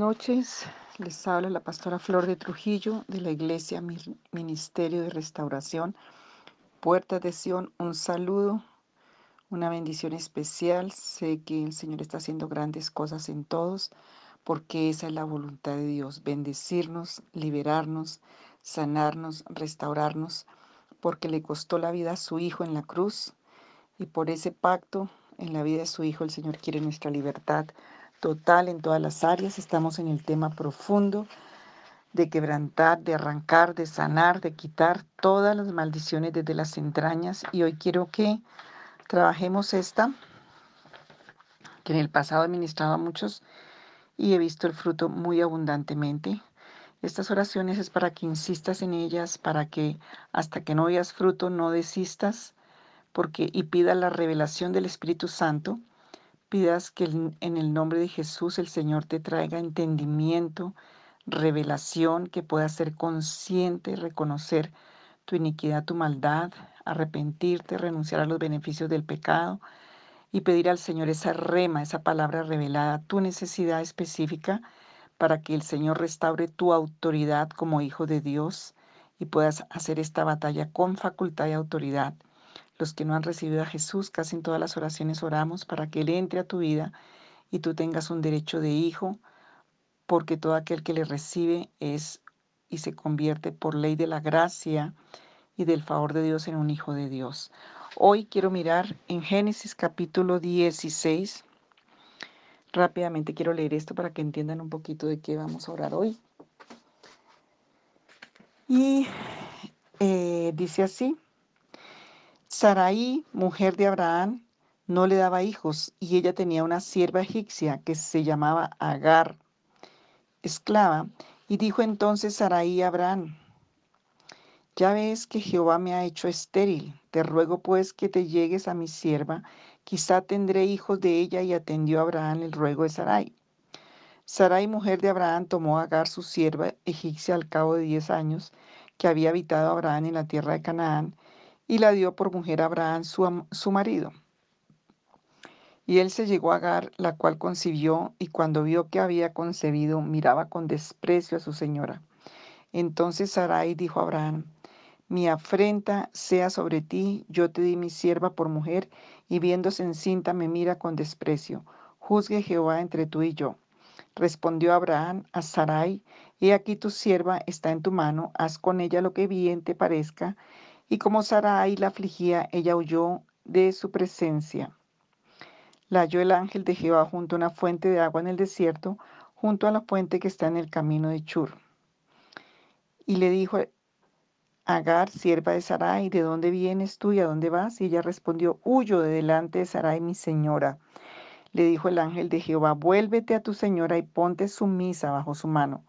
Noches, les habla la pastora Flor de Trujillo de la Iglesia Ministerio de Restauración, Puerta de Sion. Un saludo, una bendición especial. Sé que el Señor está haciendo grandes cosas en todos, porque esa es la voluntad de Dios, bendecirnos, liberarnos, sanarnos, restaurarnos, porque le costó la vida a su Hijo en la cruz y por ese pacto en la vida de su Hijo el Señor quiere nuestra libertad total en todas las áreas. Estamos en el tema profundo de quebrantar, de arrancar, de sanar, de quitar todas las maldiciones desde las entrañas. Y hoy quiero que trabajemos esta, que en el pasado he ministrado a muchos y he visto el fruto muy abundantemente. Estas oraciones es para que insistas en ellas, para que hasta que no veas fruto no desistas, porque y pida la revelación del Espíritu Santo pidas que en el nombre de Jesús el Señor te traiga entendimiento, revelación, que puedas ser consciente, reconocer tu iniquidad, tu maldad, arrepentirte, renunciar a los beneficios del pecado y pedir al Señor esa rema, esa palabra revelada, tu necesidad específica para que el Señor restaure tu autoridad como hijo de Dios y puedas hacer esta batalla con facultad y autoridad los que no han recibido a Jesús, casi en todas las oraciones oramos para que Él entre a tu vida y tú tengas un derecho de hijo, porque todo aquel que le recibe es y se convierte por ley de la gracia y del favor de Dios en un hijo de Dios. Hoy quiero mirar en Génesis capítulo 16. Rápidamente quiero leer esto para que entiendan un poquito de qué vamos a orar hoy. Y eh, dice así, Sarai, mujer de Abraham, no le daba hijos y ella tenía una sierva egipcia que se llamaba Agar, esclava, y dijo entonces Sarai a Abraham, ya ves que Jehová me ha hecho estéril, te ruego pues que te llegues a mi sierva, quizá tendré hijos de ella y atendió Abraham el ruego de Sarai. Sarai, mujer de Abraham, tomó Agar su sierva egipcia al cabo de diez años que había habitado Abraham en la tierra de Canaán, y la dio por mujer a Abraham su, su marido. Y él se llegó a Agar, la cual concibió, y cuando vio que había concebido, miraba con desprecio a su señora. Entonces Sarai dijo a Abraham, mi afrenta sea sobre ti, yo te di mi sierva por mujer, y viéndose encinta me mira con desprecio. Juzgue Jehová entre tú y yo. Respondió Abraham a Sarai, he aquí tu sierva está en tu mano, haz con ella lo que bien te parezca. Y como Sarai la afligía, ella huyó de su presencia. La halló el ángel de Jehová junto a una fuente de agua en el desierto, junto a la fuente que está en el camino de Chur. Y le dijo Agar, sierva de Sarai, ¿de dónde vienes tú y a dónde vas? Y ella respondió, huyo de delante de Sarai, mi señora. Le dijo el ángel de Jehová, vuélvete a tu señora y ponte sumisa bajo su mano.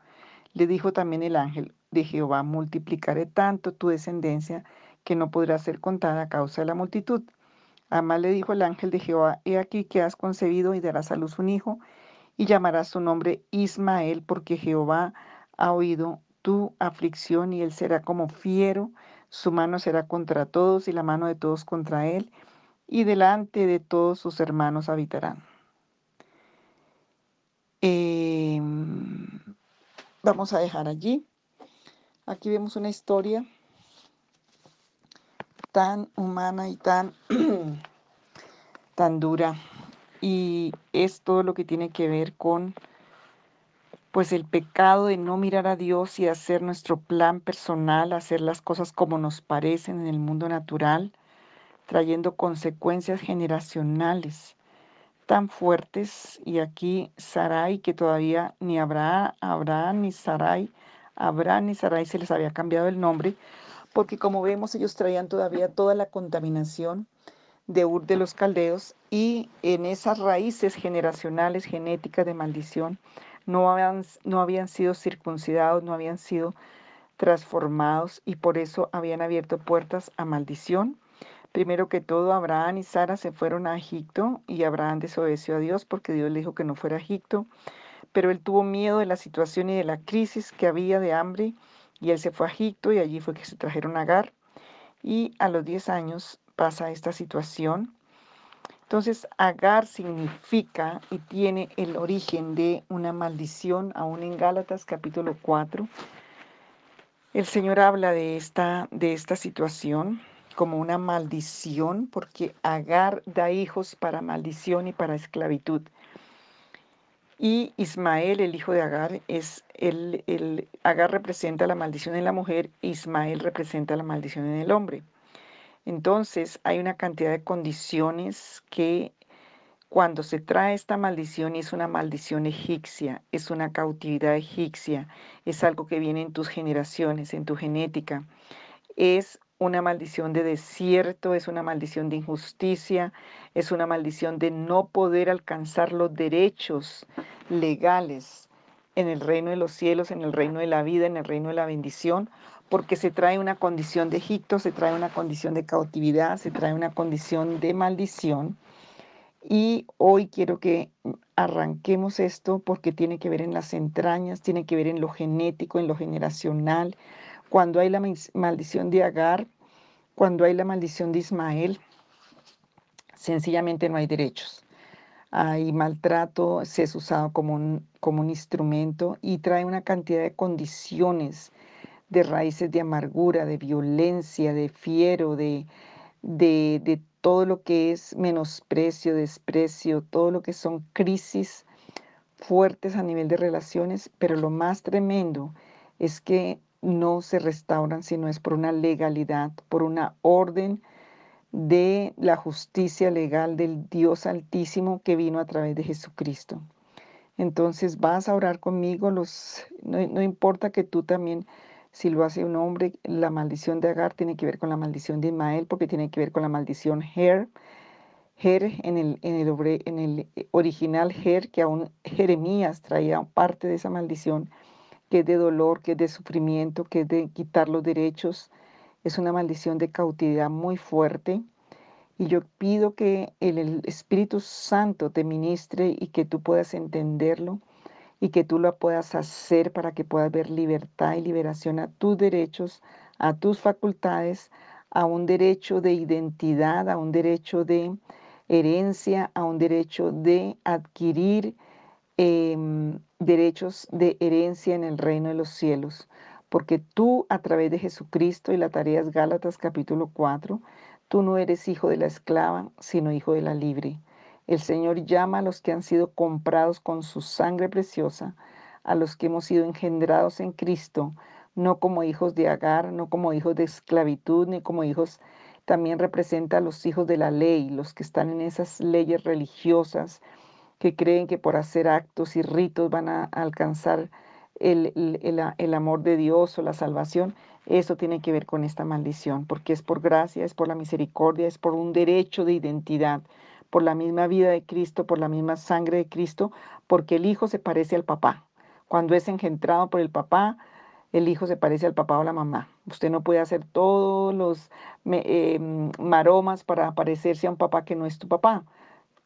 Le dijo también el ángel de Jehová, multiplicaré tanto tu descendencia que no podrá ser contada a causa de la multitud. Además le dijo el ángel de Jehová, he aquí que has concebido y darás a luz un hijo, y llamarás su nombre Ismael, porque Jehová ha oído tu aflicción y él será como fiero, su mano será contra todos y la mano de todos contra él, y delante de todos sus hermanos habitarán. Em, vamos a dejar allí. Aquí vemos una historia tan humana y tan, tan dura. Y es todo lo que tiene que ver con pues el pecado de no mirar a Dios y hacer nuestro plan personal, hacer las cosas como nos parecen en el mundo natural, trayendo consecuencias generacionales tan fuertes. Y aquí Sarai, que todavía ni Abraham, Abraham ni Sarai, Abraham ni Sarai se les había cambiado el nombre, porque como vemos ellos traían todavía toda la contaminación de Ur de los Caldeos y en esas raíces generacionales genéticas de maldición no habían, no habían sido circuncidados, no habían sido transformados y por eso habían abierto puertas a maldición. Primero que todo, Abraham y Sara se fueron a Egipto y Abraham desobedeció a Dios porque Dios le dijo que no fuera a Egipto, pero él tuvo miedo de la situación y de la crisis que había de hambre y él se fue a Egipto y allí fue que se trajeron Agar. Y a los 10 años pasa esta situación Entonces, Agar significa y tiene el origen de una maldición, aún en Gálatas capítulo 4. El Señor habla de esta, de esta situación como una maldición, porque Agar da hijos para maldición y para esclavitud. Y Ismael, el hijo de Agar, es el, el Agar representa la maldición en la mujer, Ismael representa la maldición en el hombre. Entonces hay una cantidad de condiciones que cuando se trae esta maldición es una maldición egipcia, es una cautividad egipcia, es algo que viene en tus generaciones, en tu genética, es una maldición de desierto, es una maldición de injusticia, es una maldición de no poder alcanzar los derechos legales en el reino de los cielos, en el reino de la vida, en el reino de la bendición, porque se trae una condición de Egipto, se trae una condición de cautividad, se trae una condición de maldición. Y hoy quiero que arranquemos esto porque tiene que ver en las entrañas, tiene que ver en lo genético, en lo generacional. Cuando hay la maldición de Agar, cuando hay la maldición de Ismael, sencillamente no hay derechos. Hay maltrato, se es usado como un, como un instrumento y trae una cantidad de condiciones de raíces de amargura, de violencia, de fiero, de, de, de todo lo que es menosprecio, desprecio, todo lo que son crisis fuertes a nivel de relaciones, pero lo más tremendo es que no se restauran si no es por una legalidad, por una orden de la justicia legal del Dios Altísimo que vino a través de Jesucristo. Entonces vas a orar conmigo, los, no, no importa que tú también si lo hace un hombre, la maldición de Agar tiene que ver con la maldición de Ismael, porque tiene que ver con la maldición Her. Her en el, en el, en el original Her, que aún Jeremías traía parte de esa maldición, que es de dolor, que es de sufrimiento, que es de quitar los derechos. Es una maldición de cautividad muy fuerte. Y yo pido que el Espíritu Santo te ministre y que tú puedas entenderlo y que tú lo puedas hacer para que puedas ver libertad y liberación a tus derechos, a tus facultades, a un derecho de identidad, a un derecho de herencia, a un derecho de adquirir em, derechos de herencia en el reino de los cielos. Porque tú a través de Jesucristo y la tarea es Gálatas capítulo 4, tú no eres hijo de la esclava, sino hijo de la libre. El Señor llama a los que han sido comprados con su sangre preciosa, a los que hemos sido engendrados en Cristo, no como hijos de Agar, no como hijos de esclavitud, ni como hijos, también representa a los hijos de la ley, los que están en esas leyes religiosas, que creen que por hacer actos y ritos van a alcanzar el, el, amor de Dios o la salvación. Eso tiene que ver con esta maldición, porque es por gracia, es por la misericordia, es por un derecho de identidad por la misma vida de Cristo, por la misma sangre de Cristo, porque el Hijo se parece al papá. Cuando es engendrado por el papá, el hijo se parece al papá o la mamá. Usted no puede hacer todos los em, maromas para parecerse a un papá que no es tu papá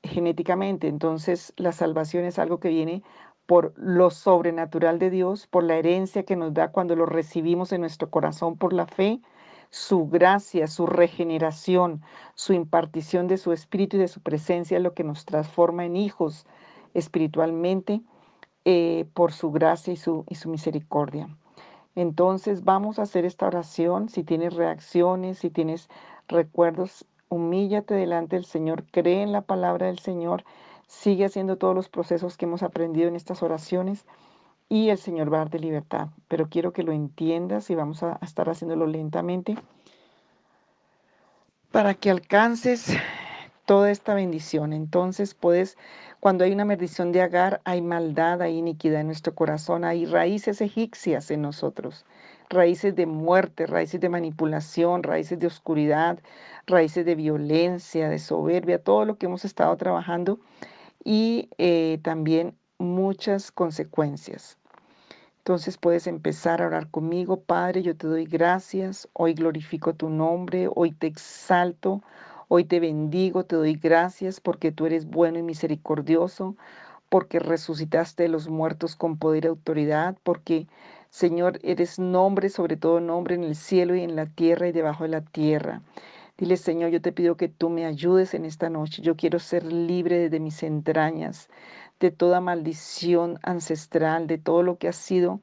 genéticamente. Entonces la salvación es algo que viene por lo sobrenatural de Dios, por la herencia que nos da cuando lo recibimos en nuestro corazón por la fe su gracia, su regeneración, su impartición de su espíritu y de su presencia, lo que nos transforma en hijos espiritualmente eh, por su gracia y su, y su misericordia. Entonces vamos a hacer esta oración. Si tienes reacciones, si tienes recuerdos, humíllate delante del Señor, cree en la palabra del Señor, sigue haciendo todos los procesos que hemos aprendido en estas oraciones y el Señor va a darte libertad. Pero quiero que lo entiendas y vamos a, estar haciéndolo lentamente para que alcances toda esta bendición. Entonces puedes, cuando hay una maldición de agar, hay maldad, hay iniquidad en nuestro corazón, hay raíces egipcias en nosotros, raíces de muerte, raíces de manipulación, raíces de oscuridad, raíces de violencia, de soberbia, todo lo que hemos estado trabajando y eh, también muchas consecuencias. Entonces puedes empezar a orar conmigo, Padre, yo te doy gracias, hoy glorifico tu nombre, hoy te exalto, hoy te bendigo, te doy gracias porque tú eres bueno y misericordioso, porque resucitaste de los muertos con poder y autoridad, porque Señor, eres nombre sobre todo nombre en el cielo y en la tierra y debajo de la tierra. Dile, Señor, yo te pido que tú me ayudes en esta noche. Yo quiero ser libre desde mis entrañas, de toda maldición ancestral, de todo lo que ha sido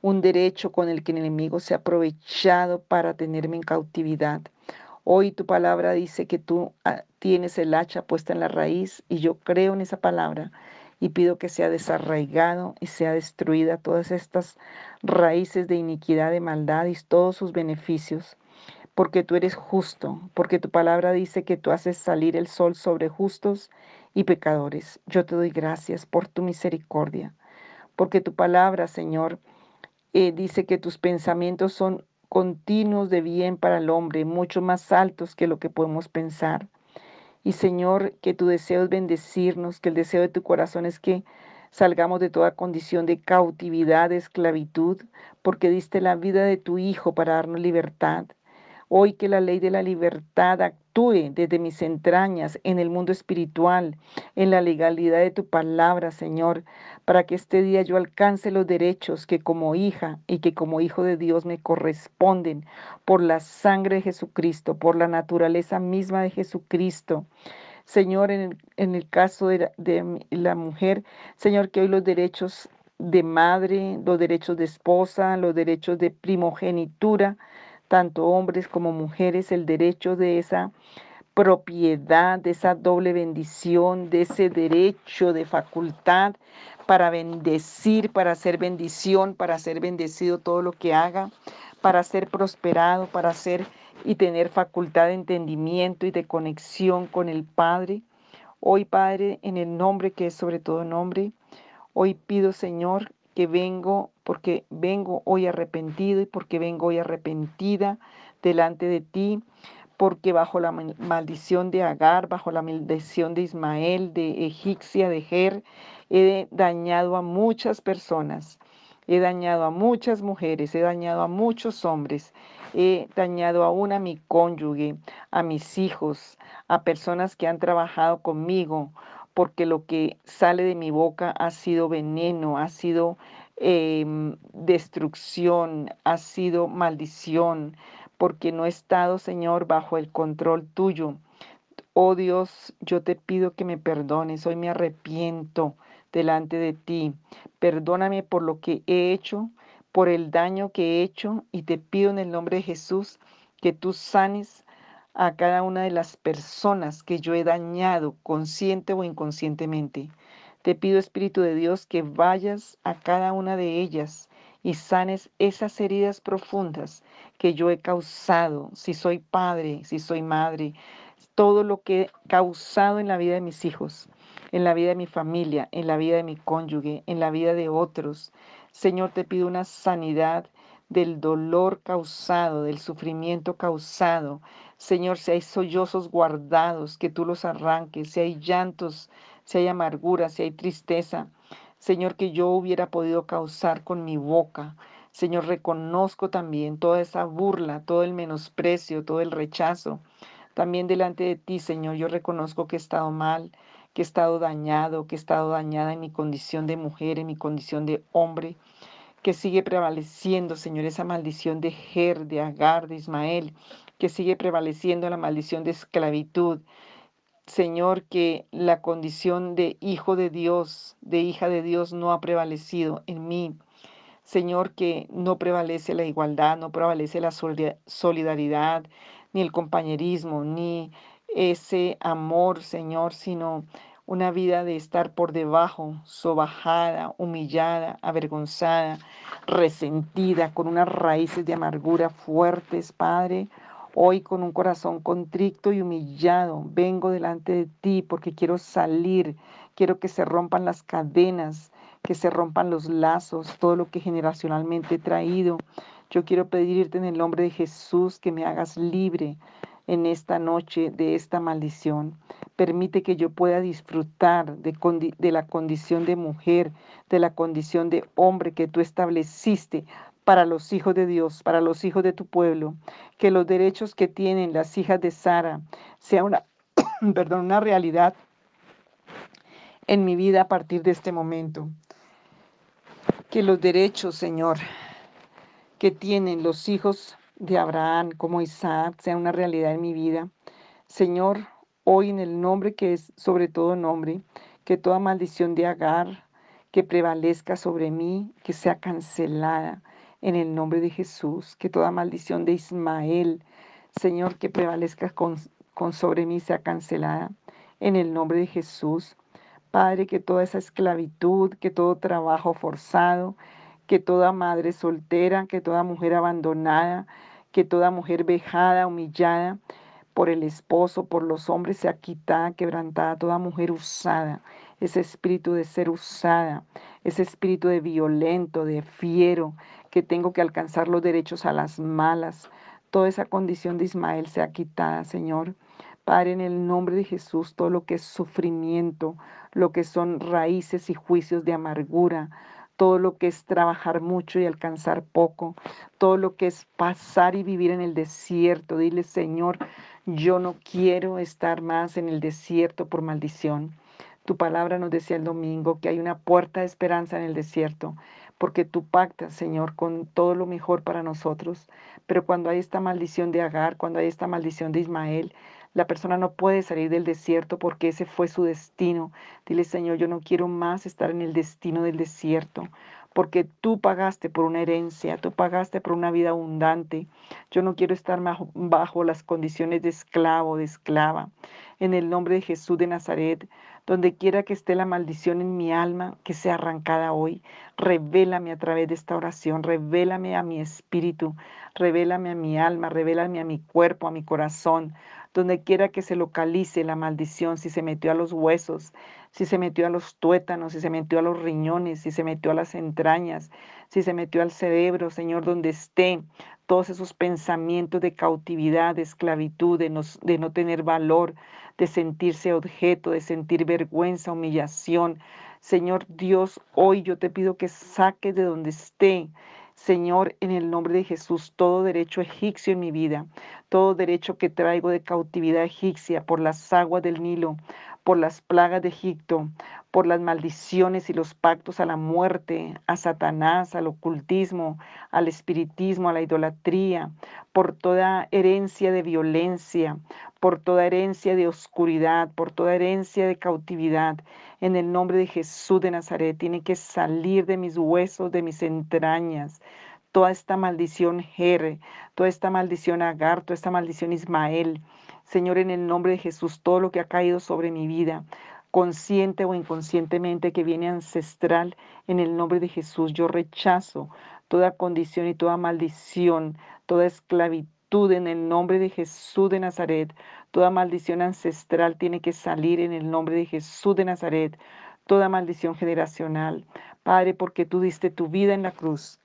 un derecho con el que el enemigo se ha aprovechado para tenerme en cautividad. Hoy tu palabra dice que tú ah, tienes el hacha puesta en la raíz y yo creo en esa palabra y pido que sea desarraigado y sea destruida todas estas raíces de iniquidad, de maldad y todos sus beneficios porque tú eres justo, porque tu palabra dice que tú haces salir el sol sobre justos y pecadores. Yo te doy gracias por tu misericordia, porque tu palabra, Señor, eh, dice que tus pensamientos son continuos de bien para el hombre, mucho más altos que lo que podemos pensar. Y Señor, que tu deseo es bendecirnos, que el deseo de tu corazón es que salgamos de toda condición de cautividad, de esclavitud, porque diste la vida de tu Hijo para darnos libertad. Hoy que la ley de la libertad actúe desde mis entrañas en el mundo espiritual, en la legalidad de tu palabra, Señor, para que este día yo alcance los derechos que como hija y que como hijo de Dios me corresponden por la sangre de Jesucristo, por la naturaleza misma de Jesucristo. Señor, en el, caso de de la mujer, Señor, que hoy los derechos de madre, los derechos de esposa, los derechos de primogenitura, tanto hombres como mujeres, el derecho de esa propiedad, de esa doble bendición, de ese derecho de facultad para bendecir, para hacer bendición, para ser bendecido todo lo que haga, para ser prosperado, para ser y tener facultad de entendimiento y de conexión con el Padre. Hoy, Padre, en el nombre que es sobre todo nombre, hoy pido, Señor, que vengo, porque vengo hoy arrepentido y porque vengo hoy arrepentida delante de ti, porque bajo la maldición de Agar, bajo la maldición de Ismael, de Egipcia, de Ger, he dañado a muchas personas, he dañado a muchas mujeres, he dañado a muchos hombres, he dañado aún a mi cónyuge, a mis hijos, a personas que han trabajado conmigo, porque lo que sale de mi boca ha sido veneno, ha sido em, destrucción, ha sido maldición, porque no he estado, Señor, bajo el control tuyo. Oh Dios, yo te pido que me perdones, hoy me arrepiento delante de ti. Perdóname por lo que he hecho, por el daño que he hecho y te pido en el nombre de Jesús que tú sanes a cada una de las personas que yo he dañado, consciente o inconscientemente. Te pido, Espíritu de Dios, que vayas a cada una de ellas y sanes esas heridas profundas que yo he causado, si soy padre, si soy madre, todo lo que he causado en la vida de mis hijos, en la vida de mi familia, en la vida de mi cónyuge, en la vida de otros. Señor, te pido una sanidad del dolor causado, del sufrimiento causado. Señor, si hay sollozos guardados, que tú los arranques, si hay llantos, si hay amargura, si hay tristeza, Señor, que yo hubiera podido causar con mi boca. Señor, reconozco también toda esa burla, todo el menosprecio, todo el rechazo. También delante de ti, Señor, yo reconozco que he estado mal, que he estado dañado, que he estado dañada en mi condición de mujer, en mi condición de hombre que sigue prevaleciendo, Señor, esa maldición de Ger, de Agar, de Ismael, que sigue prevaleciendo la maldición de esclavitud. Señor, que la condición de hijo de Dios, de hija de Dios, no ha prevalecido en mí. Señor, que no prevalece la igualdad, no prevalece la solidaridad, ni el compañerismo, ni ese amor, Señor, sino una vida de estar por debajo, sobajada, humillada, avergonzada, resentida, con unas raíces de amargura fuertes, Padre. Hoy con un corazón contrito y humillado, vengo delante de ti porque quiero salir, quiero que se rompan las cadenas, que se rompan los lazos, todo lo que generacionalmente he traído. Yo quiero pedirte en el nombre de Jesús que me hagas libre, en esta noche de esta maldición. Permite que yo pueda disfrutar de, de, la condición de mujer, de la condición de hombre que tú estableciste para los hijos de Dios, para los hijos de tu pueblo. Que los derechos que tienen las hijas de Sara sea una, perdón, una realidad en mi vida a partir de este momento. Que los derechos, Señor, que tienen los hijos de Abraham como Isaac sea una realidad en mi vida. Señor, hoy en el nombre que es sobre todo nombre, que toda maldición de Agar que prevalezca sobre mí, que sea cancelada en el nombre de Jesús, que toda maldición de Ismael, Señor, que prevalezca con, con sobre mí sea cancelada en el nombre de Jesús. Padre, que toda esa esclavitud, que todo trabajo forzado, que toda madre soltera, que toda mujer abandonada, que toda mujer vejada, humillada por el esposo, por los hombres, sea quitada, quebrantada, toda mujer usada, ese espíritu de ser usada, ese espíritu de violento, de fiero, que tengo que alcanzar los derechos a las malas, toda esa condición de Ismael sea quitada, Señor. Padre, en el nombre de Jesús, todo lo que es sufrimiento, lo que son raíces y juicios de amargura, todo lo que es trabajar mucho y alcanzar poco, todo lo que es pasar y vivir en el desierto. Dile, Señor, yo no quiero estar más en el desierto por maldición. Tu palabra nos decía el domingo que hay una puerta de esperanza en el desierto, porque tú pactas, Señor, con todo lo mejor para nosotros. Pero cuando hay esta maldición de Agar, cuando hay esta maldición de Ismael, la persona no puede salir del desierto porque ese fue su destino. Dile, Señor, yo no quiero más estar en el destino del desierto porque tú pagaste por una herencia, tú pagaste por una vida abundante. Yo no quiero estar bajo, las condiciones de esclavo, de esclava. En el nombre de Jesús de Nazaret, donde quiera que esté la maldición en mi alma, que sea arrancada hoy. Revélame a través de esta oración, revélame a mi espíritu, revélame a mi alma, revélame a mi cuerpo, a mi corazón donde quiera que se localice la maldición, si se metió a los huesos, si se metió a los tuétanos, si se metió a los riñones, si se metió a las entrañas, si se metió al cerebro, Señor, donde esté todos esos pensamientos de cautividad, de esclavitud, de no, de no tener valor, de sentirse objeto, de sentir vergüenza, humillación. Señor Dios, hoy yo te pido que saques de donde esté Señor, en el nombre de Jesús, todo derecho egipcio en mi vida, todo derecho que traigo de cautividad egipcia por las aguas del Nilo, por las plagas de Egipto, por las maldiciones y los pactos a la muerte, a Satanás, al ocultismo, al espiritismo, a la idolatría, por toda herencia de violencia, por toda herencia de oscuridad, por toda herencia de cautividad. En el nombre de Jesús de Nazaret, tiene que salir de mis huesos, de mis entrañas toda esta maldición Jere, toda esta maldición Agar, toda esta maldición Ismael, Señor, en el nombre de Jesús, todo lo que ha caído sobre mi vida, consciente o inconscientemente que viene ancestral, en el nombre de Jesús, yo rechazo toda condición y toda maldición, toda esclavitud en el nombre de Jesús de Nazaret. Toda maldición ancestral tiene que salir en el nombre de Jesús de Nazaret. Toda maldición generacional. Padre, porque tú diste tu vida en la cruz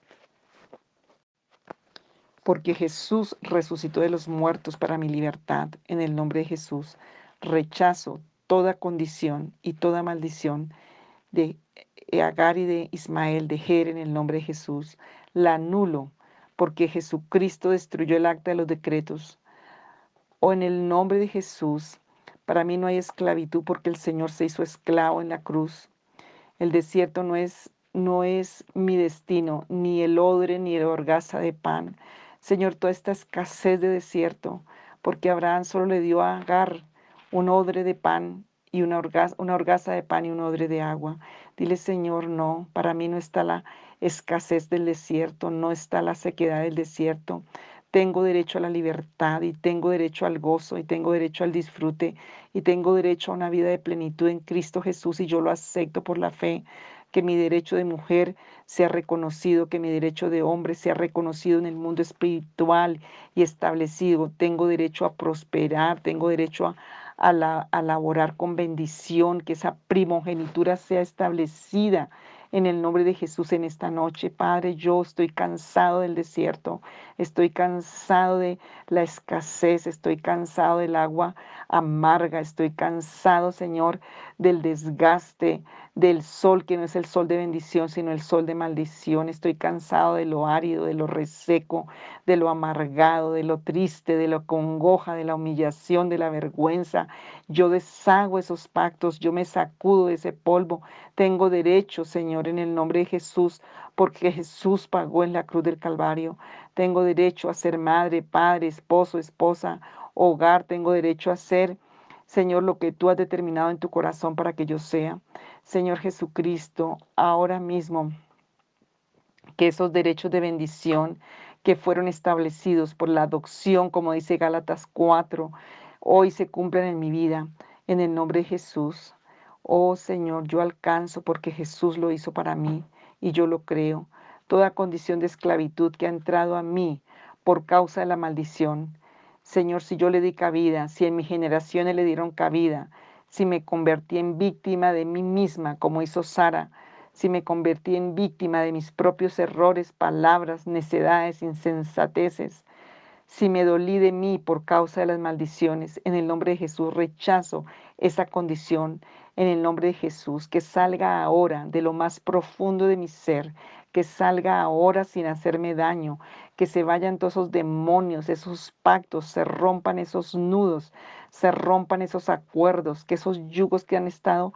porque Jesús resucitó de los muertos para mi libertad. En el nombre de Jesús, rechazo toda condición y toda maldición de Agar y de Ismael, de Jer, en el nombre de Jesús. La anulo, porque Jesucristo destruyó el acta de los decretos. O en el nombre de Jesús, para mí no hay esclavitud porque el Señor se hizo esclavo en la cruz. El desierto no es, no es mi destino, ni el odre, ni el orgaza de pan. Señor, toda esta escasez de desierto, porque Abraham solo le dio a Agar un odre de pan y una, una orgaza de pan y un odre de agua. Dile, Señor, no, para mí no está la escasez del desierto, no está la sequedad del desierto. Tengo derecho a la libertad y tengo derecho al gozo y tengo derecho al disfrute y tengo derecho a una vida de plenitud en Cristo Jesús y yo lo acepto por la fe que mi derecho de mujer sea reconocido, que mi derecho de hombre sea reconocido en el mundo espiritual y establecido. Tengo derecho a prosperar, tengo derecho a, a, laborar con bendición, que esa primogenitura sea establecida en el nombre de Jesús en esta noche. Padre, yo estoy cansado del desierto, estoy cansado de la escasez, estoy cansado del agua amarga, estoy cansado, Señor, del desgaste, del sol que no es el sol de bendición, sino el sol de maldición. Estoy cansado de lo árido, de lo reseco, de lo amargado, de lo triste, de lo congoja, de la humillación, de la vergüenza. Yo deshago esos pactos, yo me sacudo de ese polvo. Tengo derecho, Señor, en el nombre de Jesús, porque Jesús pagó en la cruz del Calvario. Tengo derecho a ser madre, padre, esposo, esposa, hogar. Tengo derecho a ser Señor, lo que tú has determinado en tu corazón para que yo sea. Señor Jesucristo, ahora mismo que esos derechos de bendición que fueron establecidos por la adopción, como dice Gálatas 4, hoy se cumplen en mi vida, en el nombre de Jesús. Oh Señor, yo alcanzo porque Jesús lo hizo para mí y yo lo creo. Toda condición de esclavitud que ha entrado a mí por causa de la maldición, Señor, si yo le di cabida, si en mis generaciones le dieron cabida, si me convertí en víctima de mí misma, como hizo Sara, si me convertí en víctima de mis propios errores, palabras, necedades, insensateces, si me dolí de mí por causa de las maldiciones, en el nombre de Jesús rechazo esa condición, en el nombre de Jesús, que salga ahora de lo más profundo de mi ser, que salga ahora sin hacerme daño, que se vayan todos esos demonios, esos pactos, se rompan esos nudos, se rompan esos acuerdos, que esos yugos que han estado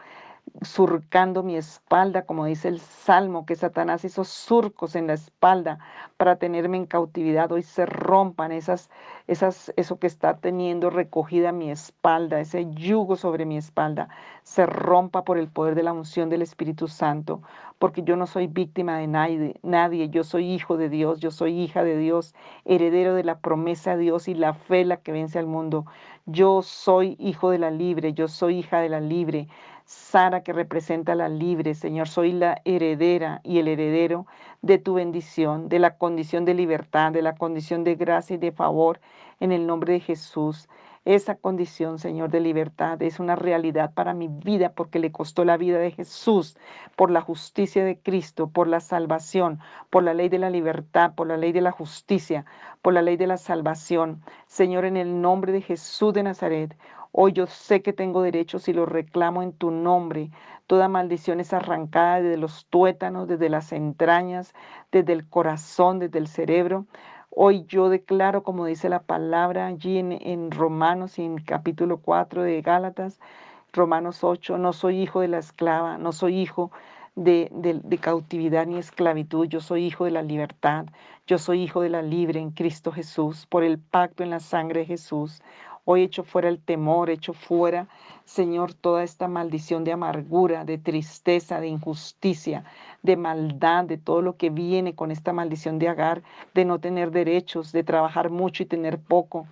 surcando mi espalda, como dice el Salmo, que Satanás hizo surcos en la espalda para tenerme en cautividad. Hoy se rompan esas, esas, eso que está teniendo recogida mi espalda, ese yugo sobre mi espalda, se rompa por el poder de la unción del Espíritu Santo, porque yo no soy víctima de nadie, nadie, yo soy hijo de Dios, yo soy hija de Dios, heredero de la promesa de Dios y la fe la que vence al mundo. Yo soy hijo de la libre, yo soy hija de la libre. Sara que representa la libre, Señor, soy la heredera y el heredero de tu bendición, de la condición de libertad, de la condición de gracia y de favor en el nombre de Jesús. Esa condición, Señor, de libertad es una realidad para mi vida porque le costó la vida de Jesús, por la justicia de Cristo, por la salvación, por la ley de la libertad, por la ley de la justicia, por la ley de la salvación. Señor, en el nombre de Jesús de Nazaret, Hoy yo sé que tengo derechos y los reclamo en tu nombre. Toda maldición es arrancada desde los tuétanos, desde las entrañas, desde el corazón, desde el cerebro. Hoy yo declaro, como dice la palabra allí en, Romanos y en capítulo 4 de Gálatas, Romanos 8, no soy hijo de la esclava, no soy hijo de, de, cautividad ni esclavitud, yo soy hijo de la libertad, yo soy hijo de la libre en Cristo Jesús, por el pacto en la sangre de Jesús. Hoy echo fuera el temor, echo fuera, Señor, toda esta maldición de amargura, de tristeza, de injusticia, de maldad, de todo lo que viene con esta maldición de agar, de no tener derechos, de trabajar mucho y tener poco.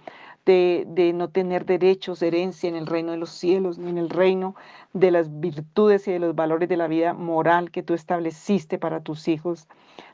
De, no tener derechos, herencia en el reino de los cielos, ni en el reino de las virtudes y de los valores de la vida moral que tú estableciste para tus hijos.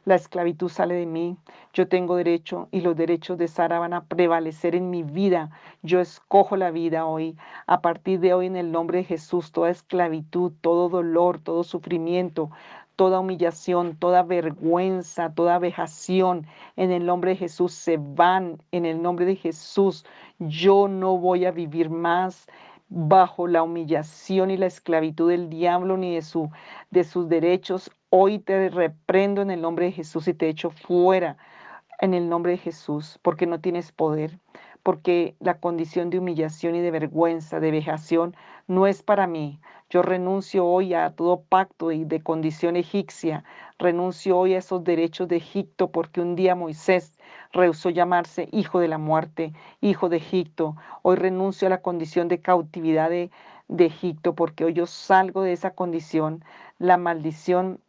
La esclavitud sale de mí, yo tengo derecho y los derechos de Sara van a prevalecer en mi vida. Yo escojo la vida hoy. A partir de hoy, en el nombre de Jesús, toda esclavitud, todo dolor, todo sufrimiento, toda humillación, toda vergüenza, toda vejación, en el nombre de Jesús se van, en el nombre de Jesús. Yo no voy a vivir más bajo la humillación y la esclavitud del diablo ni de, su, de sus derechos. Hoy te reprendo en el nombre de Jesús y te echo fuera en el nombre de Jesús, porque no tienes poder, porque la condición de humillación y de vergüenza, de vejación, no es para mí. Yo renuncio hoy a todo pacto y de condición egipcia, renuncio hoy a esos derechos de Egipto, porque un día Moisés rehusó llamarse hijo de la muerte, hijo de Egipto. Hoy renuncio a la condición de cautividad de, de Egipto, porque hoy yo salgo de esa condición. La maldición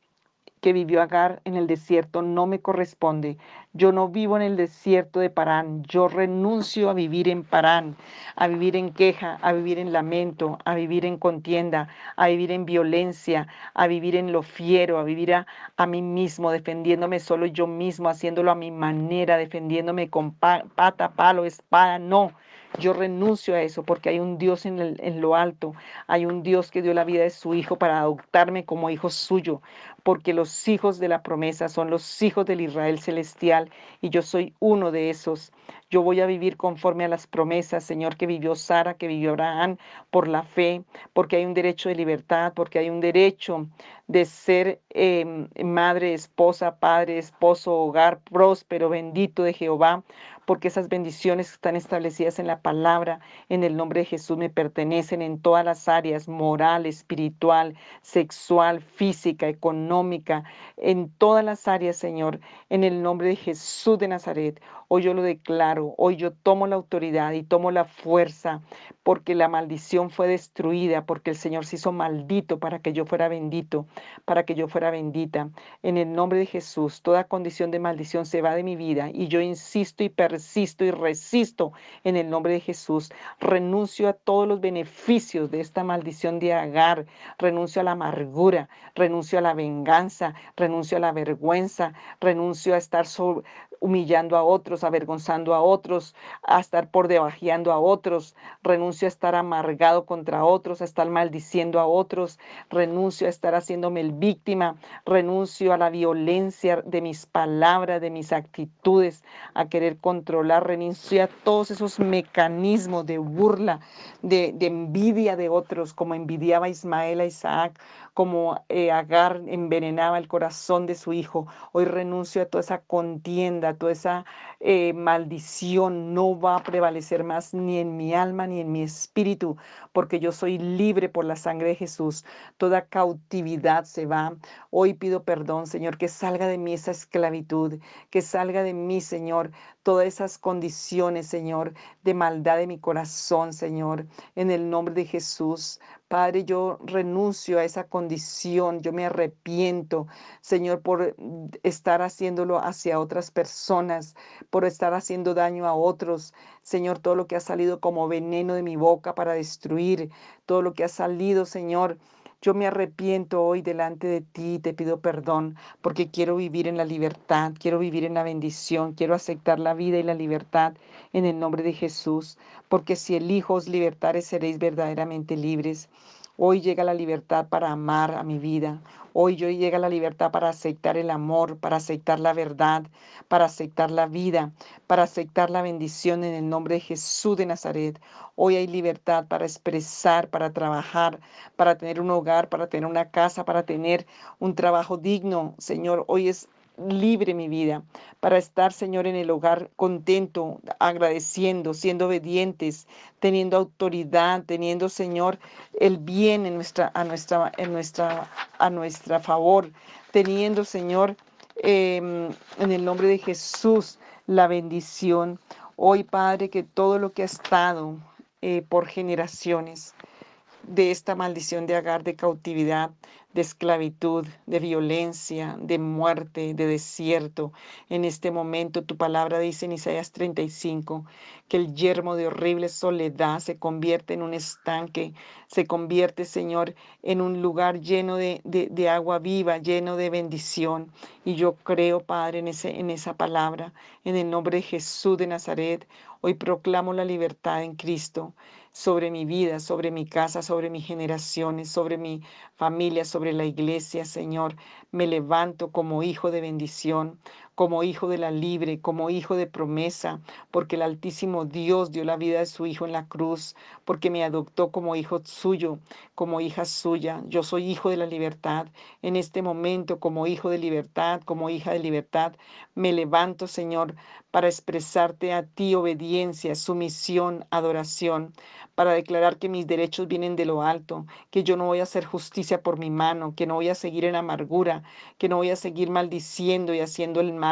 que vivió Agar en el desierto no me corresponde. Yo no vivo en el desierto de Parán. Yo renuncio a vivir en Parán, a vivir en queja, a vivir en lamento, a vivir en contienda, a vivir en violencia, a vivir en lo fiero, a vivir a, a mí mismo, defendiéndome solo yo mismo, haciéndolo a mi manera, defendiéndome con pata, palo, espada. No, Yo renuncio a eso porque hay un Dios en, lo alto. Hay un Dios que dio la vida de su Hijo para adoptarme como hijo suyo. Porque los hijos de la promesa son los hijos del Israel celestial y yo soy uno de esos. Yo voy a vivir conforme a las promesas, Señor, que vivió Sara, que vivió Abraham, por la fe, porque hay un derecho de libertad, porque hay un derecho de ser em, madre, esposa, padre, esposo, hogar próspero, bendito de Jehová, porque esas bendiciones están establecidas en la palabra, en el nombre de Jesús, me pertenecen en todas las áreas, moral, espiritual, sexual, física, económica, en todas las áreas, Señor, en el nombre de Jesús de Nazaret. Hoy yo lo declaro, hoy yo tomo la autoridad y tomo la fuerza, porque la maldición fue destruida, porque el Señor se hizo maldito para que yo fuera bendito, para que yo fuera bendita. En el nombre de Jesús, toda condición de maldición se va de mi vida y yo insisto y persisto y resisto en el nombre de Jesús. Renuncio a todos los beneficios de esta maldición de Agar, renuncio a la amargura, renuncio a la venganza, renuncio a la vergüenza, renuncio a estar sobre humillando a otros, avergonzando a otros, a estar por debajeando a otros, renuncio a estar amargado contra otros, a estar maldiciendo a otros, renuncio a estar haciéndome el víctima, renuncio a la violencia de mis palabras, de mis actitudes, a querer controlar, renuncio a todos esos mecanismos de burla, de, de envidia de otros, como envidiaba Ismael a Isaac, como eh, Agar envenenaba el corazón de su hijo. Hoy renuncio a toda esa contienda, a toda esa eh, maldición. No va a prevalecer más ni en mi alma ni en mi espíritu, porque yo soy libre por la sangre de Jesús. Toda cautividad se va. Hoy pido perdón, Señor, que salga de mí esa esclavitud, que salga de mí, Señor, todas esas condiciones, Señor, de maldad de mi corazón, Señor, en el nombre de Jesús. Padre, yo renuncio a esa condición, yo me arrepiento, Señor, por estar haciéndolo hacia otras personas, por estar haciendo daño a otros. Señor, todo lo que ha salido como veneno de mi boca para destruir, todo lo que ha salido, Señor. Yo me arrepiento hoy delante de ti, te pido perdón, porque quiero vivir en la libertad, quiero vivir en la bendición, quiero aceptar la vida y la libertad en el nombre de Jesús, porque si elijo os libertare seréis verdaderamente libres. Hoy llega la libertad para amar a mi vida. Hoy yo llega la libertad para aceptar el amor, para aceptar la verdad, para aceptar la vida, para aceptar la bendición en el nombre de Jesús de Nazaret. Hoy hay libertad para expresar, para trabajar, para tener un hogar, para tener una casa, para tener un trabajo digno. Señor, hoy es libre mi vida, para estar, Señor, en el hogar contento, agradeciendo, siendo obedientes, teniendo autoridad, teniendo, Señor, el bien en nuestra, a nuestra, en nuestra, a nuestra favor, teniendo, Señor, em, en el nombre de Jesús, la bendición. Hoy, Padre, que todo lo que ha estado eh, por generaciones, de esta maldición de Agar, de cautividad, de esclavitud, de violencia, de muerte, de desierto. En este momento tu palabra dice en Isaías 35 que el yermo de horrible soledad se convierte en un estanque, se convierte, Señor, en un lugar lleno de, de, de agua viva, lleno de bendición. Y yo creo, Padre, en, ese, en esa palabra, en el nombre de Jesús de Nazaret. Hoy proclamo la libertad en Cristo sobre mi vida, sobre mi casa, sobre mis generaciones, sobre mi familia, sobre la iglesia, Señor. Me levanto como hijo de bendición, como hijo de la libre, como hijo de promesa, porque el Altísimo Dios dio la vida de su Hijo en la cruz, porque me adoptó como hijo suyo, como hija suya. Yo soy hijo de la libertad. En este momento, como hijo de libertad, como hija de libertad, me levanto, Señor, para expresarte a ti obediencia, sumisión, adoración, para declarar que mis derechos vienen de lo alto, que yo no voy a hacer justicia por mi mano, que no voy a seguir en amargura, que no voy a seguir maldiciendo y haciendo el mal.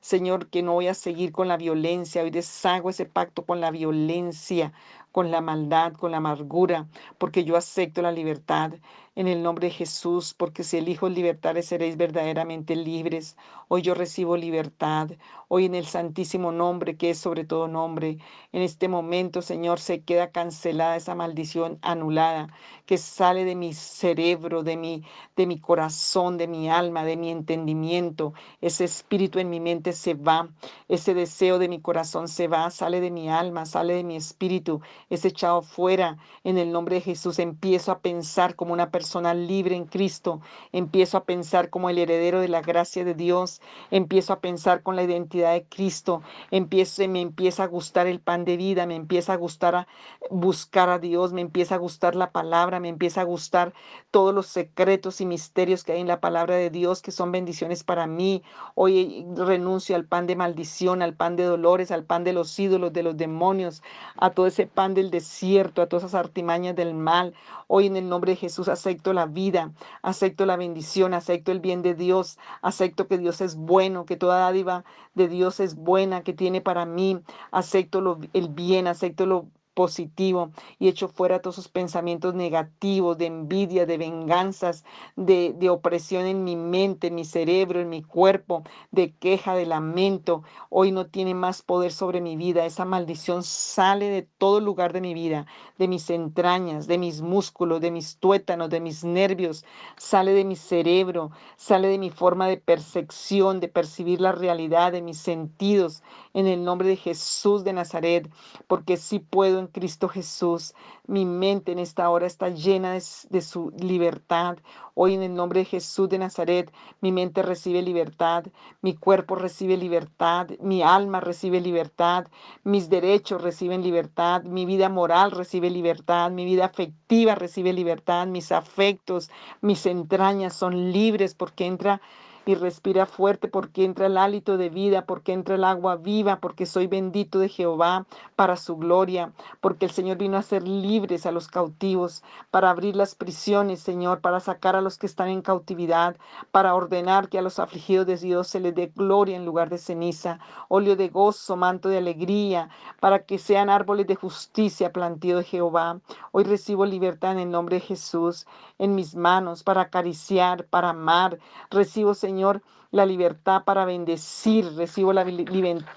Señor, que no voy a seguir con la violencia. Hoy deshago ese pacto con la violencia con la maldad, con la amargura, porque yo acepto la libertad en el nombre de Jesús, porque si elijo libertades seréis verdaderamente libres. Hoy yo recibo libertad, hoy en el santísimo nombre que es sobre todo nombre. En este momento, Señor, se queda cancelada esa maldición anulada que sale de mi cerebro, de mi, de mi corazón, de mi alma, de mi entendimiento. Ese espíritu en mi mente se va, ese deseo de mi corazón se va, sale de mi alma, sale de mi espíritu, es echado fuera en el nombre de Jesús. Empiezo a pensar como una persona libre en Cristo, empiezo a pensar como el heredero de la gracia de Dios, empiezo a pensar con la identidad de Cristo, empiezo, me empieza a gustar el pan de vida, me empieza a gustar a buscar a Dios, me empieza a gustar la palabra, me empieza a gustar todos los secretos y misterios que hay en la palabra de Dios, que son bendiciones para mí. Hoy renuncio al pan de maldición, al pan de dolores, al pan de los ídolos, de los demonios, a todo ese pan del desierto, a todas esas artimañas del mal. Hoy en el nombre de Jesús acepto la vida, acepto la bendición, acepto el bien de Dios, acepto que Dios es bueno, que toda dádiva de Dios es buena, que tiene para mí, acepto el bien, acepto lo positivo y echo fuera todos esos pensamientos negativos de envidia, de venganzas, de, de, opresión en mi mente, en mi cerebro, en mi cuerpo, de queja, de lamento. Hoy no tiene más poder sobre mi vida. Esa maldición sale de todo lugar de mi vida, de mis entrañas, de mis músculos, de mis tuétanos, de mis nervios. Sale de mi cerebro, sale de mi forma de percepción, de percibir la realidad, de mis sentidos. En el nombre de Jesús de Nazaret, porque sí puedo Cristo Jesús. Mi mente en esta hora está llena de, su libertad. Hoy en el nombre de Jesús de Nazaret, mi mente recibe libertad, mi cuerpo recibe libertad, mi alma recibe libertad, mis derechos reciben libertad, mi vida moral recibe libertad, mi vida afectiva recibe libertad, mis afectos, mis entrañas son libres porque entra y respira fuerte porque entra el hálito de vida, porque entra el agua viva, porque soy bendito de Jehová para su gloria, porque el Señor vino a hacer libres a los cautivos, para abrir las prisiones, Señor, para sacar a los que están en cautividad, para ordenar que a los afligidos de Dios se les dé gloria en lugar de ceniza, óleo de gozo, manto de alegría, para que sean árboles de justicia plantío de Jehová. Hoy recibo libertad en el nombre de Jesús en mis manos para acariciar, para amar. Recibo, Señor, Señor, la libertad para bendecir, recibo la,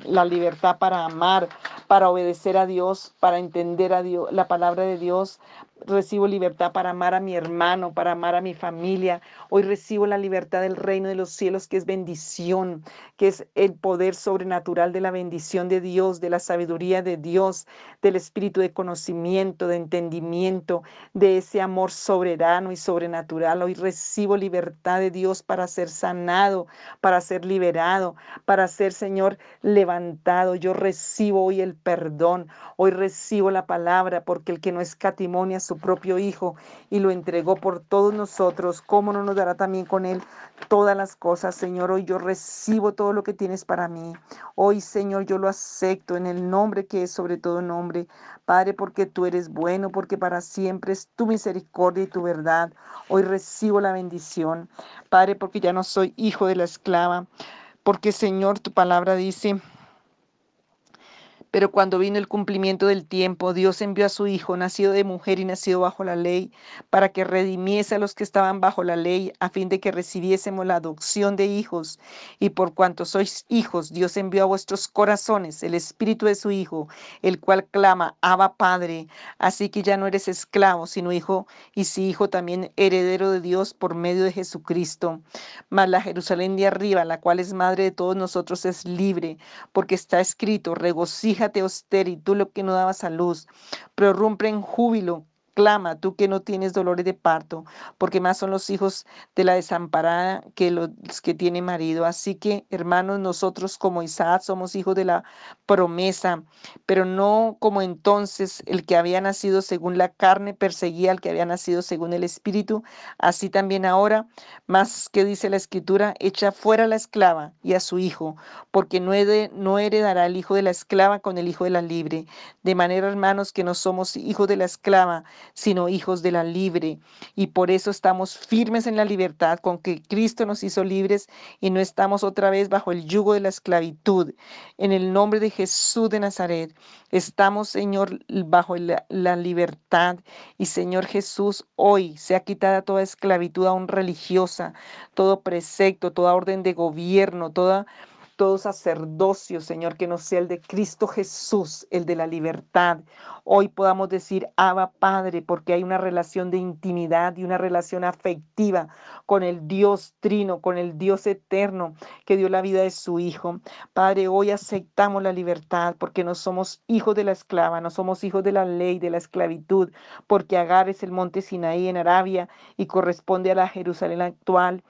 la, libertad para amar, para obedecer a Dios, para entender a Dios, la palabra de Dios, Recibo libertad para amar a mi hermano, para amar a mi familia. Hoy recibo la libertad del reino de los cielos, que es bendición, que es el poder sobrenatural de la bendición de Dios, de la sabiduría de Dios, del espíritu de conocimiento, de entendimiento, de ese amor soberano y sobrenatural. Hoy recibo libertad de Dios para ser sanado, para ser liberado, para ser, Señor, levantado. Yo recibo hoy el perdón. Hoy recibo la palabra, porque el que no escatimonia su propio Hijo y lo entregó por todos nosotros, ¿cómo no nos dará también con Él todas las cosas? Señor, hoy yo recibo todo lo que tienes para mí. Hoy, Señor, yo lo acepto en el nombre que es sobre todo nombre. Padre, porque tú eres bueno, porque para siempre es tu misericordia y tu verdad. Hoy recibo la bendición. Padre, porque ya no soy hijo de la esclava. Porque, Señor, tu palabra dice pero cuando vino el cumplimiento del tiempo, Dios envió a su Hijo, nacido de mujer y nacido bajo la ley, para que redimiese a los que estaban bajo la ley, a fin de que recibiésemos la adopción de hijos. Y por cuanto sois hijos, Dios envió a vuestros corazones el Espíritu de su Hijo, el cual clama, Abba Padre. Así que ya no eres esclavo, sino hijo, y si hijo también heredero de Dios por medio de Jesucristo. Mas la Jerusalén de arriba, la cual es madre de todos nosotros, es libre, porque está escrito, regocija Fíjate, y tú lo que no dabas a luz, prorrumpe en júbilo, clama, tú que no tienes dolores de parto, porque más son los hijos de la desamparada que los que tiene marido. Así que, hermanos, nosotros como Isaac somos hijos de la promesa, pero no como entonces el que había nacido según la carne perseguía al que había nacido según el espíritu, así también ahora, más que dice la escritura, echa fuera a la esclava y a su hijo, porque no, no heredará el hijo de la esclava con el hijo de la libre. De manera, hermanos, que no somos hijos de la esclava, sino hijos de la libre. Y por eso estamos firmes en la libertad con que Cristo nos hizo libres y no estamos otra vez bajo el yugo de la esclavitud. En el nombre de Jesús de Nazaret, estamos, Señor, bajo la, libertad. Y Señor Jesús, hoy se ha quitada toda esclavitud aún religiosa, todo precepto, toda orden de gobierno, toda todo sacerdocio, Señor, que no sea el de Cristo Jesús, el de la libertad. Hoy podamos decir, Abba Padre, porque hay una relación de intimidad y una relación afectiva con el Dios trino, con el Dios eterno que dio la vida de su Hijo. Padre, hoy aceptamos la libertad porque no somos hijos de la esclava, no somos hijos de la ley, de la esclavitud, porque Agar es el monte Sinaí en Arabia y corresponde a la Jerusalén actual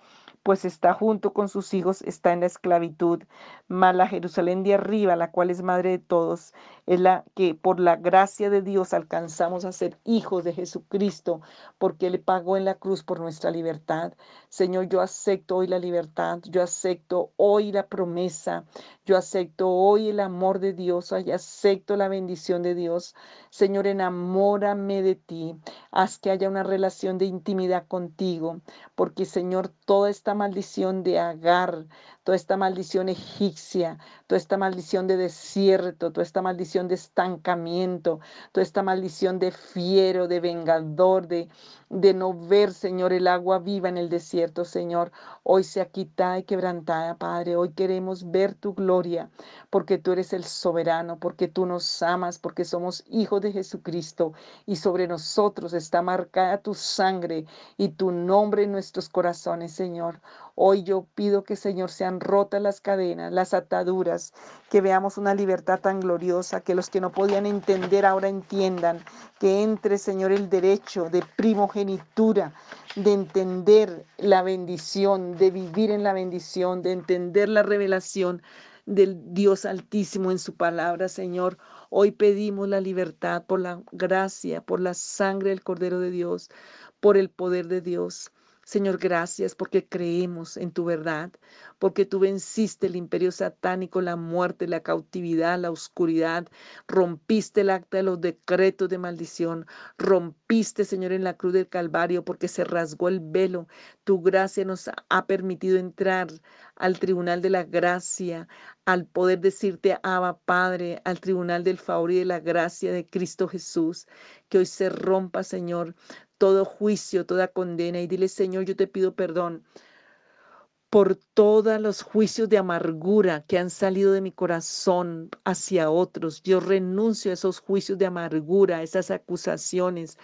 pues está junto con sus hijos, está en la esclavitud. Mas la Jerusalén de arriba, la cual es madre de todos, es la que por la gracia de Dios alcanzamos a ser hijos de Jesucristo, porque Él pagó en la cruz por nuestra libertad. Señor, yo acepto hoy la libertad, yo acepto hoy la promesa, yo acepto hoy el amor de Dios, y acepto la bendición de Dios. Señor, enamórame de ti, haz que haya una relación de intimidad contigo, porque Señor, toda esta maldición de Agar, toda esta maldición egipcia, toda esta maldición de desierto, toda esta maldición de estancamiento, toda esta maldición de fiero, de vengador, de, de no ver, Señor, el agua viva en el desierto, Señor. Hoy sea quitada y quebrantada, Padre. Hoy queremos ver tu gloria, porque tú eres el soberano, porque tú nos amas, porque somos hijos de Jesucristo y sobre nosotros está marcada tu sangre y tu nombre en nuestros corazones, Señor. Hoy yo pido que, Señor, sean rotas las cadenas, las ataduras, que veamos una libertad tan gloriosa, que los que no podían entender ahora entiendan, que entre, Señor, el derecho de primogenitura, de entender la bendición, de vivir en la bendición, de entender la revelación del Dios Altísimo en su palabra, Señor. Hoy pedimos la libertad por la gracia, por la sangre del Cordero de Dios, por el poder de Dios. Señor, gracias porque creemos en tu verdad, porque tú venciste el imperio satánico, la muerte, la cautividad, la oscuridad, rompiste el acta de los decretos de maldición, rompiste, Señor, en la cruz del Calvario, porque se rasgó el velo. Tu gracia nos ha permitido entrar al tribunal de la gracia, al poder decirte, Abba Padre, al tribunal del favor y de la gracia de Cristo Jesús. Que hoy se rompa, Señor, todo juicio, toda condena y dile, Señor, yo te pido perdón por todos los juicios de amargura que han salido de mi corazón hacia otros. Yo renuncio a esos juicios de amargura, a esas acusaciones,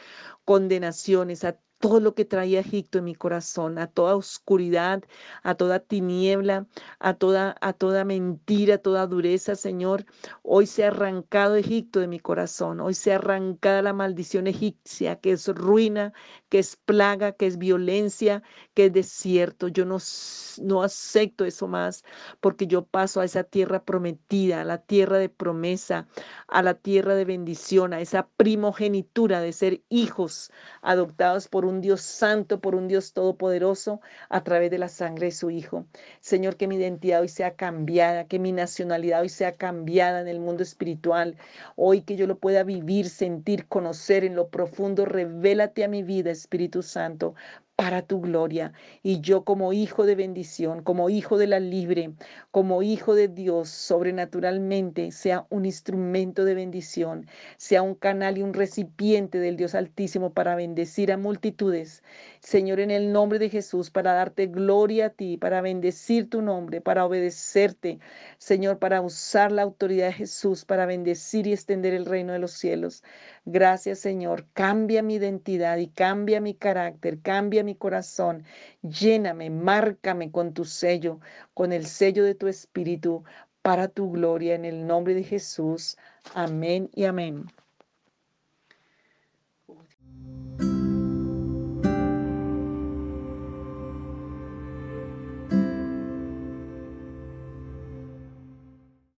condenaciones, a todo lo que traía Egipto en mi corazón, a toda oscuridad, a toda tiniebla, a toda, a toda mentira, a toda dureza, Señor. Hoy se ha arrancado Egipto de mi corazón, hoy se ha arrancada la maldición egipcia, que es ruina, que es plaga, que es violencia, que es desierto. Yo no, no acepto eso más, porque yo paso a esa tierra prometida, a la tierra de promesa, a la tierra de bendición, a esa primogenitura de ser hijos adoptados por un un Dios santo, por un Dios todopoderoso a través de la sangre de su Hijo. Señor, que mi identidad hoy sea cambiada, que mi nacionalidad hoy sea cambiada en el mundo espiritual. Hoy que yo lo pueda vivir, sentir, conocer en lo profundo. Revélate a mi vida, Espíritu Santo, para tu gloria. Y yo como hijo de bendición, como hijo de la libre, como hijo de Dios, sobrenaturalmente sea un instrumento de bendición, sea un canal y un recipiente del Dios Altísimo para bendecir a multitudes. Señor, en el nombre de Jesús, para darte gloria a ti, para bendecir tu nombre, para obedecerte. Señor, para usar la autoridad de Jesús, para bendecir y extender el reino de los cielos. Gracias, Señor. Cambia mi identidad y cambia mi carácter, cambia mi corazón. Lléname, márcame con tu sello, con el sello de tu espíritu, para tu gloria, en el nombre de Jesús. Amén y amén.